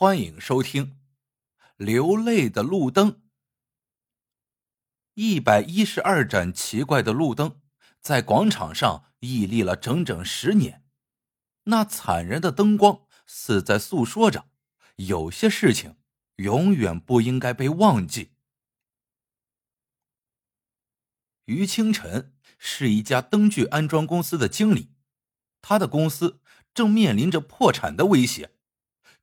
欢迎收听《流泪的路灯》。一百一十二盏奇怪的路灯在广场上屹立了整整十年，那惨人的灯光似在诉说着：有些事情永远不应该被忘记。于清晨是一家灯具安装公司的经理，他的公司正面临着破产的威胁。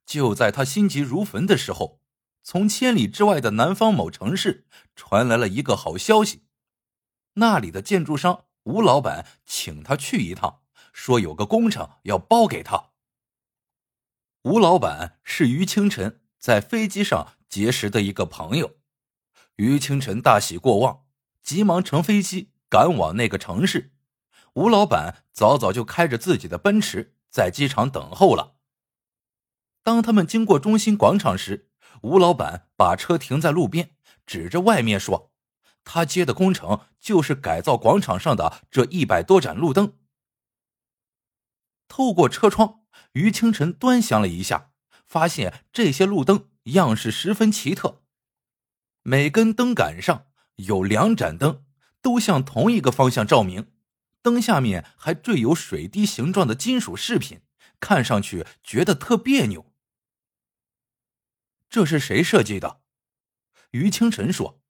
就在他心急如焚的时候，从千里之外的南方某城市传来了一个好消息：那里的建筑商吴老板请他去一趟，说有个工程要包给他。吴老板是于清晨在飞机上结识的一个朋友，于清晨大喜过望，急忙乘飞机赶往那个城市。吴老板早早就开着自己的奔驰在机场等候了。当他们经过中心广场时，吴老板把车停在路边，指着外面说：“他接的工程就是改造广场上的这一百多盏路灯。”透过车窗，于清晨端详了一下，发现这些路灯样式十分奇特，每根灯杆上有两盏灯，都向同一个方向照明，灯下面还缀有水滴形状的金属饰品，看上去觉得特别扭。这是谁设计的？于清晨说：“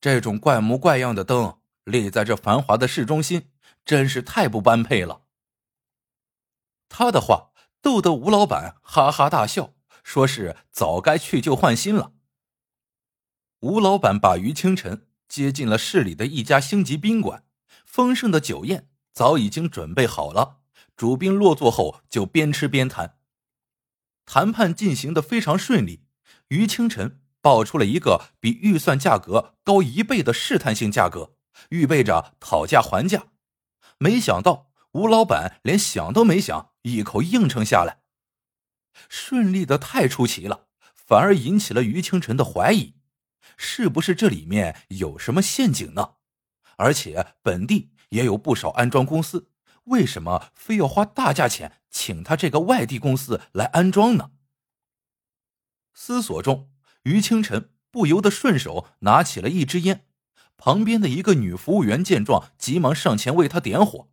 这种怪模怪样的灯立在这繁华的市中心，真是太不般配了。”他的话逗得吴老板哈哈大笑，说是早该去旧换新了。吴老板把于清晨接进了市里的一家星级宾馆，丰盛的酒宴早已经准备好了，主宾落座后就边吃边谈。谈判进行的非常顺利，于清晨报出了一个比预算价格高一倍的试探性价格，预备着讨价还价。没想到吴老板连想都没想，一口应承下来。顺利的太出奇了，反而引起了于清晨的怀疑：是不是这里面有什么陷阱呢？而且本地也有不少安装公司。为什么非要花大价钱请他这个外地公司来安装呢？思索中，于清晨不由得顺手拿起了一支烟。旁边的一个女服务员见状，急忙上前为他点火。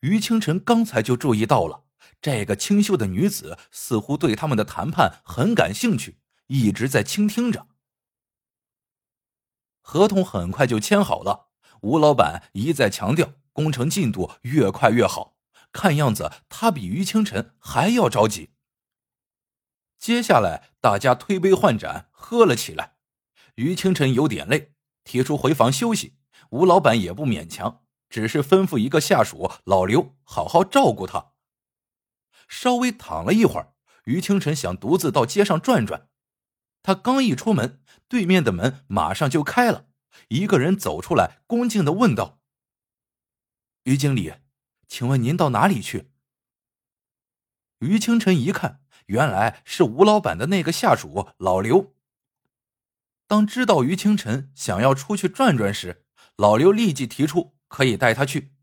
于清晨刚才就注意到了，这个清秀的女子似乎对他们的谈判很感兴趣，一直在倾听着。合同很快就签好了，吴老板一再强调。工程进度越快越好，看样子他比于清晨还要着急。接下来，大家推杯换盏，喝了起来。于清晨有点累，提出回房休息。吴老板也不勉强，只是吩咐一个下属老刘好好照顾他。稍微躺了一会儿，于清晨想独自到街上转转。他刚一出门，对面的门马上就开了，一个人走出来，恭敬的问道。于经理，请问您到哪里去？于清晨一看，原来是吴老板的那个下属老刘。当知道于清晨想要出去转转时，老刘立即提出可以带他去。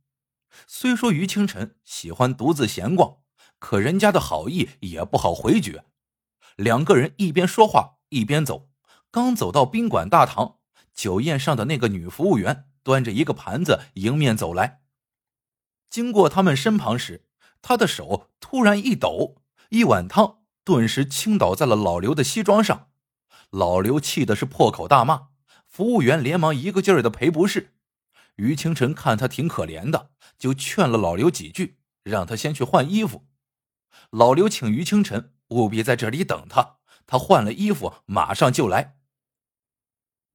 虽说于清晨喜欢独自闲逛，可人家的好意也不好回绝。两个人一边说话一边走，刚走到宾馆大堂，酒宴上的那个女服务员端着一个盘子迎面走来。经过他们身旁时，他的手突然一抖，一碗汤顿时倾倒在了老刘的西装上。老刘气的是破口大骂，服务员连忙一个劲儿的赔不是。于清晨看他挺可怜的，就劝了老刘几句，让他先去换衣服。老刘请于清晨务必在这里等他，他换了衣服马上就来。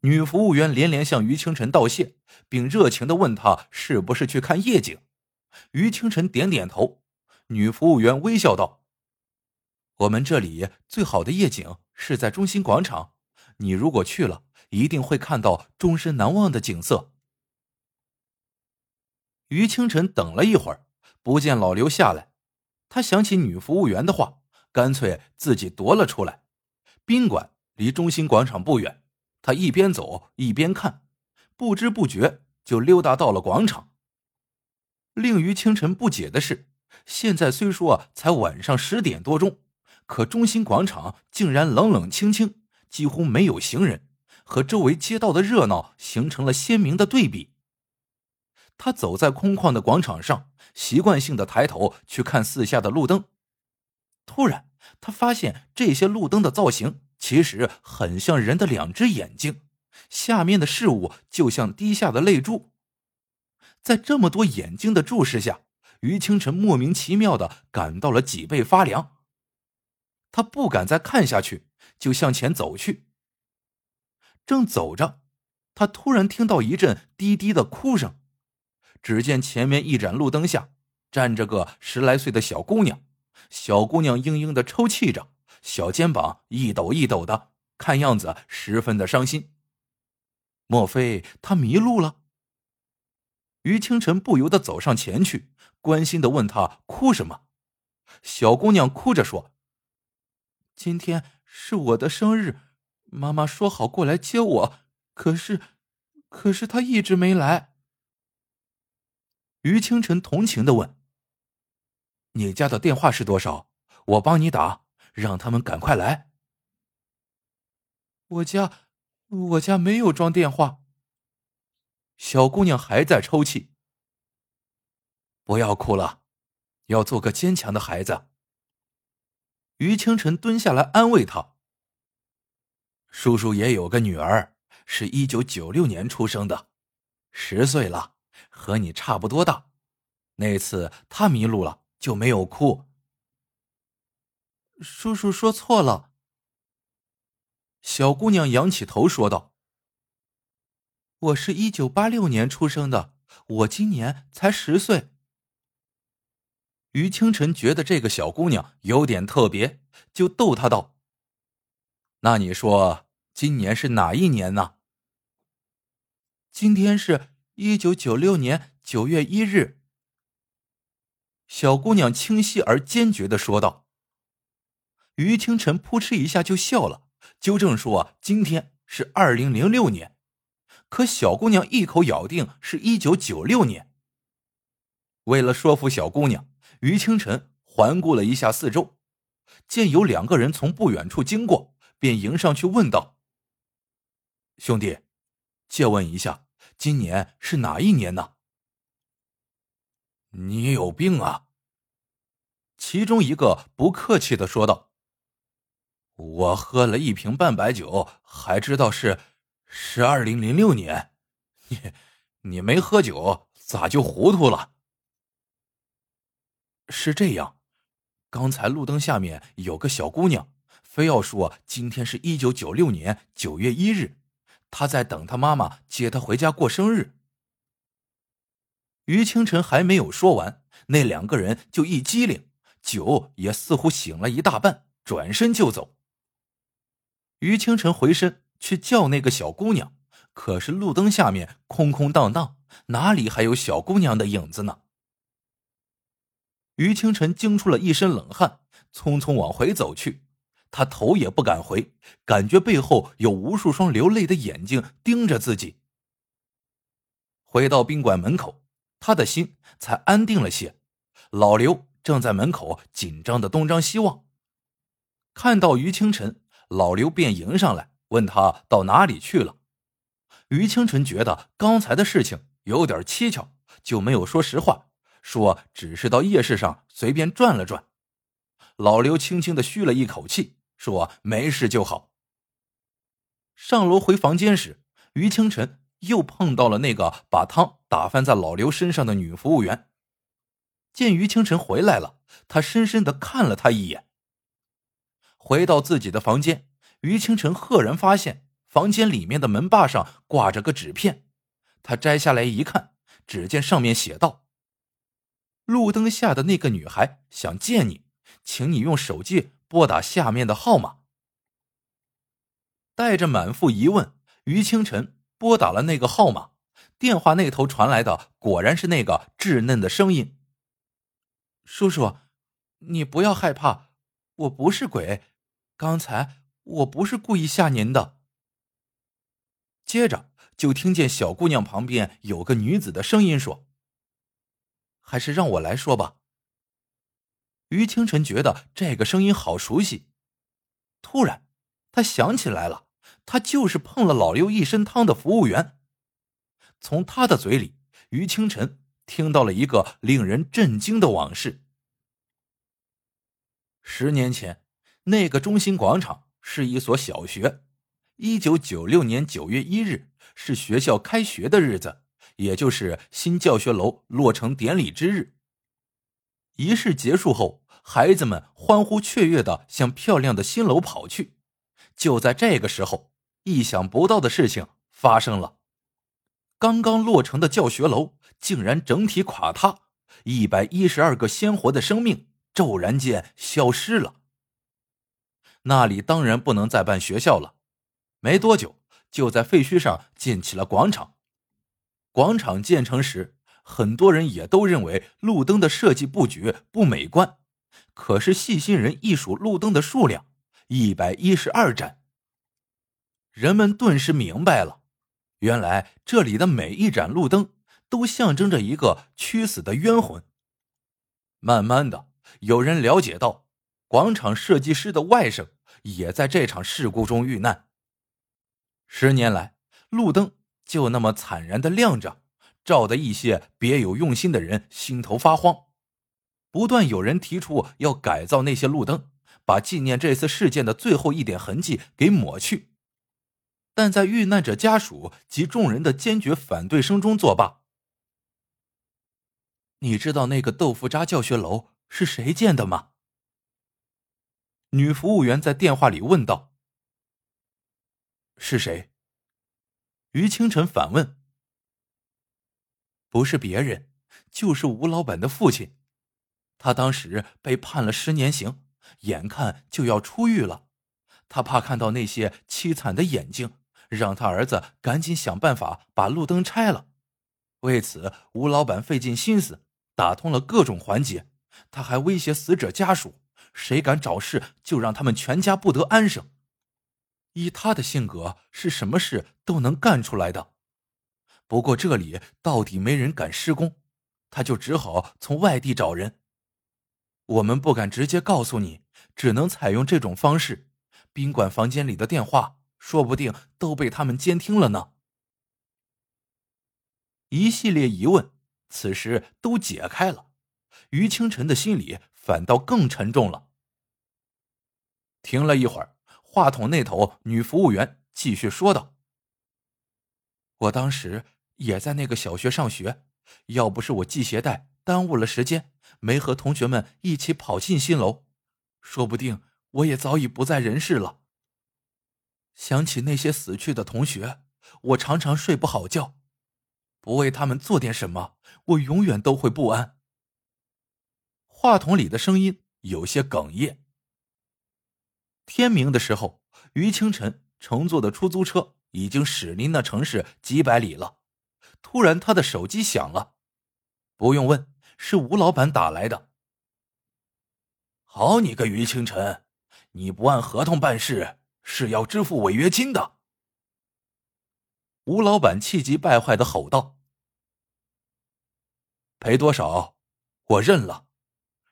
女服务员连连向于清晨道谢，并热情的问他是不是去看夜景。于清晨点点头，女服务员微笑道：“我们这里最好的夜景是在中心广场，你如果去了，一定会看到终身难忘的景色。”于清晨等了一会儿，不见老刘下来，他想起女服务员的话，干脆自己踱了出来。宾馆离中心广场不远，他一边走一边看，不知不觉就溜达到了广场。令于清晨不解的是，现在虽说才晚上十点多钟，可中心广场竟然冷冷清清，几乎没有行人，和周围街道的热闹形成了鲜明的对比。他走在空旷的广场上，习惯性的抬头去看四下的路灯。突然，他发现这些路灯的造型其实很像人的两只眼睛，下面的事物就像滴下的泪珠。在这么多眼睛的注视下，于清晨莫名其妙的感到了脊背发凉。他不敢再看下去，就向前走去。正走着，他突然听到一阵低低的哭声。只见前面一盏路灯下站着个十来岁的小姑娘，小姑娘嘤嘤的抽泣着，小肩膀一抖一抖的，看样子十分的伤心。莫非她迷路了？于清晨不由得走上前去，关心的问她哭什么。小姑娘哭着说：“今天是我的生日，妈妈说好过来接我，可是，可是她一直没来。”于清晨同情的问：“你家的电话是多少？我帮你打，让他们赶快来。”我家，我家没有装电话。小姑娘还在抽泣。不要哭了，要做个坚强的孩子。于清晨蹲下来安慰她：“叔叔也有个女儿，是一九九六年出生的，十岁了。”和你差不多大，那次他迷路了就没有哭。叔叔说错了。小姑娘仰起头说道：“我是一九八六年出生的，我今年才十岁。”于清晨觉得这个小姑娘有点特别，就逗她道：“那你说今年是哪一年呢？”今天是。一九九六年九月一日，小姑娘清晰而坚决的说道。于清晨扑哧一下就笑了，纠正说：“今天是二零零六年。”可小姑娘一口咬定是一九九六年。为了说服小姑娘，于清晨环顾了一下四周，见有两个人从不远处经过，便迎上去问道：“兄弟，借问一下。”今年是哪一年呢？你有病啊！其中一个不客气的说道：“我喝了一瓶半白酒，还知道是是二零零六年。你你没喝酒，咋就糊涂了？”是这样，刚才路灯下面有个小姑娘，非要说今天是一九九六年九月一日。她在等她妈妈接她回家过生日。于清晨还没有说完，那两个人就一激灵，酒也似乎醒了一大半，转身就走。于清晨回身去叫那个小姑娘，可是路灯下面空空荡荡，哪里还有小姑娘的影子呢？于清晨惊出了一身冷汗，匆匆往回走去。他头也不敢回，感觉背后有无数双流泪的眼睛盯着自己。回到宾馆门口，他的心才安定了些。老刘正在门口紧张的东张西望。看到于清晨，老刘便迎上来问他到哪里去了。于清晨觉得刚才的事情有点蹊跷，就没有说实话，说只是到夜市上随便转了转。老刘轻轻的吁了一口气。说没事就好。上楼回房间时，于清晨又碰到了那个把汤打翻在老刘身上的女服务员。见于清晨回来了，他深深的看了他一眼。回到自己的房间，于清晨赫然发现房间里面的门把上挂着个纸片。他摘下来一看，只见上面写道：“路灯下的那个女孩想见你，请你用手机。”拨打下面的号码。带着满腹疑问，于清晨拨打了那个号码。电话那头传来的果然是那个稚嫩的声音：“叔叔，你不要害怕，我不是鬼，刚才我不是故意吓您的。”接着就听见小姑娘旁边有个女子的声音说：“还是让我来说吧。”于清晨觉得这个声音好熟悉，突然他想起来了，他就是碰了老刘一身汤的服务员。从他的嘴里，于清晨听到了一个令人震惊的往事。十年前，那个中心广场是一所小学。一九九六年九月一日是学校开学的日子，也就是新教学楼落成典礼之日。仪式结束后，孩子们欢呼雀跃的向漂亮的新楼跑去。就在这个时候，意想不到的事情发生了：刚刚落成的教学楼竟然整体垮塌，一百一十二个鲜活的生命骤然间消失了。那里当然不能再办学校了，没多久就在废墟上建起了广场。广场建成时。很多人也都认为路灯的设计布局不美观，可是细心人一数路灯的数量，一百一十二盏。人们顿时明白了，原来这里的每一盏路灯都象征着一个屈死的冤魂。慢慢的，有人了解到，广场设计师的外甥也在这场事故中遇难。十年来，路灯就那么惨然的亮着。照得一些别有用心的人心头发慌，不断有人提出要改造那些路灯，把纪念这次事件的最后一点痕迹给抹去。但在遇难者家属及众人的坚决反对声中作罢。你知道那个豆腐渣教学楼是谁建的吗？女服务员在电话里问道。是谁？于清晨反问。不是别人，就是吴老板的父亲。他当时被判了十年刑，眼看就要出狱了。他怕看到那些凄惨的眼睛，让他儿子赶紧想办法把路灯拆了。为此，吴老板费尽心思，打通了各种环节。他还威胁死者家属，谁敢找事，就让他们全家不得安生。以他的性格，是什么事都能干出来的。不过这里到底没人敢施工，他就只好从外地找人。我们不敢直接告诉你，只能采用这种方式。宾馆房间里的电话说不定都被他们监听了呢。一系列疑问此时都解开了，于清晨的心里反倒更沉重了。停了一会儿，话筒那头女服务员继续说道：“我当时。”也在那个小学上学，要不是我系鞋带耽误了时间，没和同学们一起跑进新楼，说不定我也早已不在人世了。想起那些死去的同学，我常常睡不好觉，不为他们做点什么，我永远都会不安。话筒里的声音有些哽咽。天明的时候，于清晨乘坐的出租车已经驶离那城市几百里了。突然，他的手机响了，不用问，是吴老板打来的。好你个于清晨，你不按合同办事，是要支付违约金的。吴老板气急败坏的吼道：“赔多少，我认了，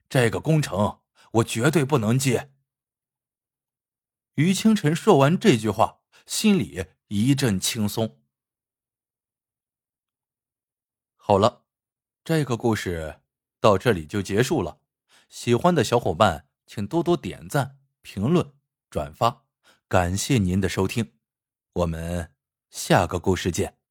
这个工程我绝对不能接。”于清晨说完这句话，心里一阵轻松。好了，这个故事到这里就结束了。喜欢的小伙伴请多多点赞、评论、转发，感谢您的收听，我们下个故事见。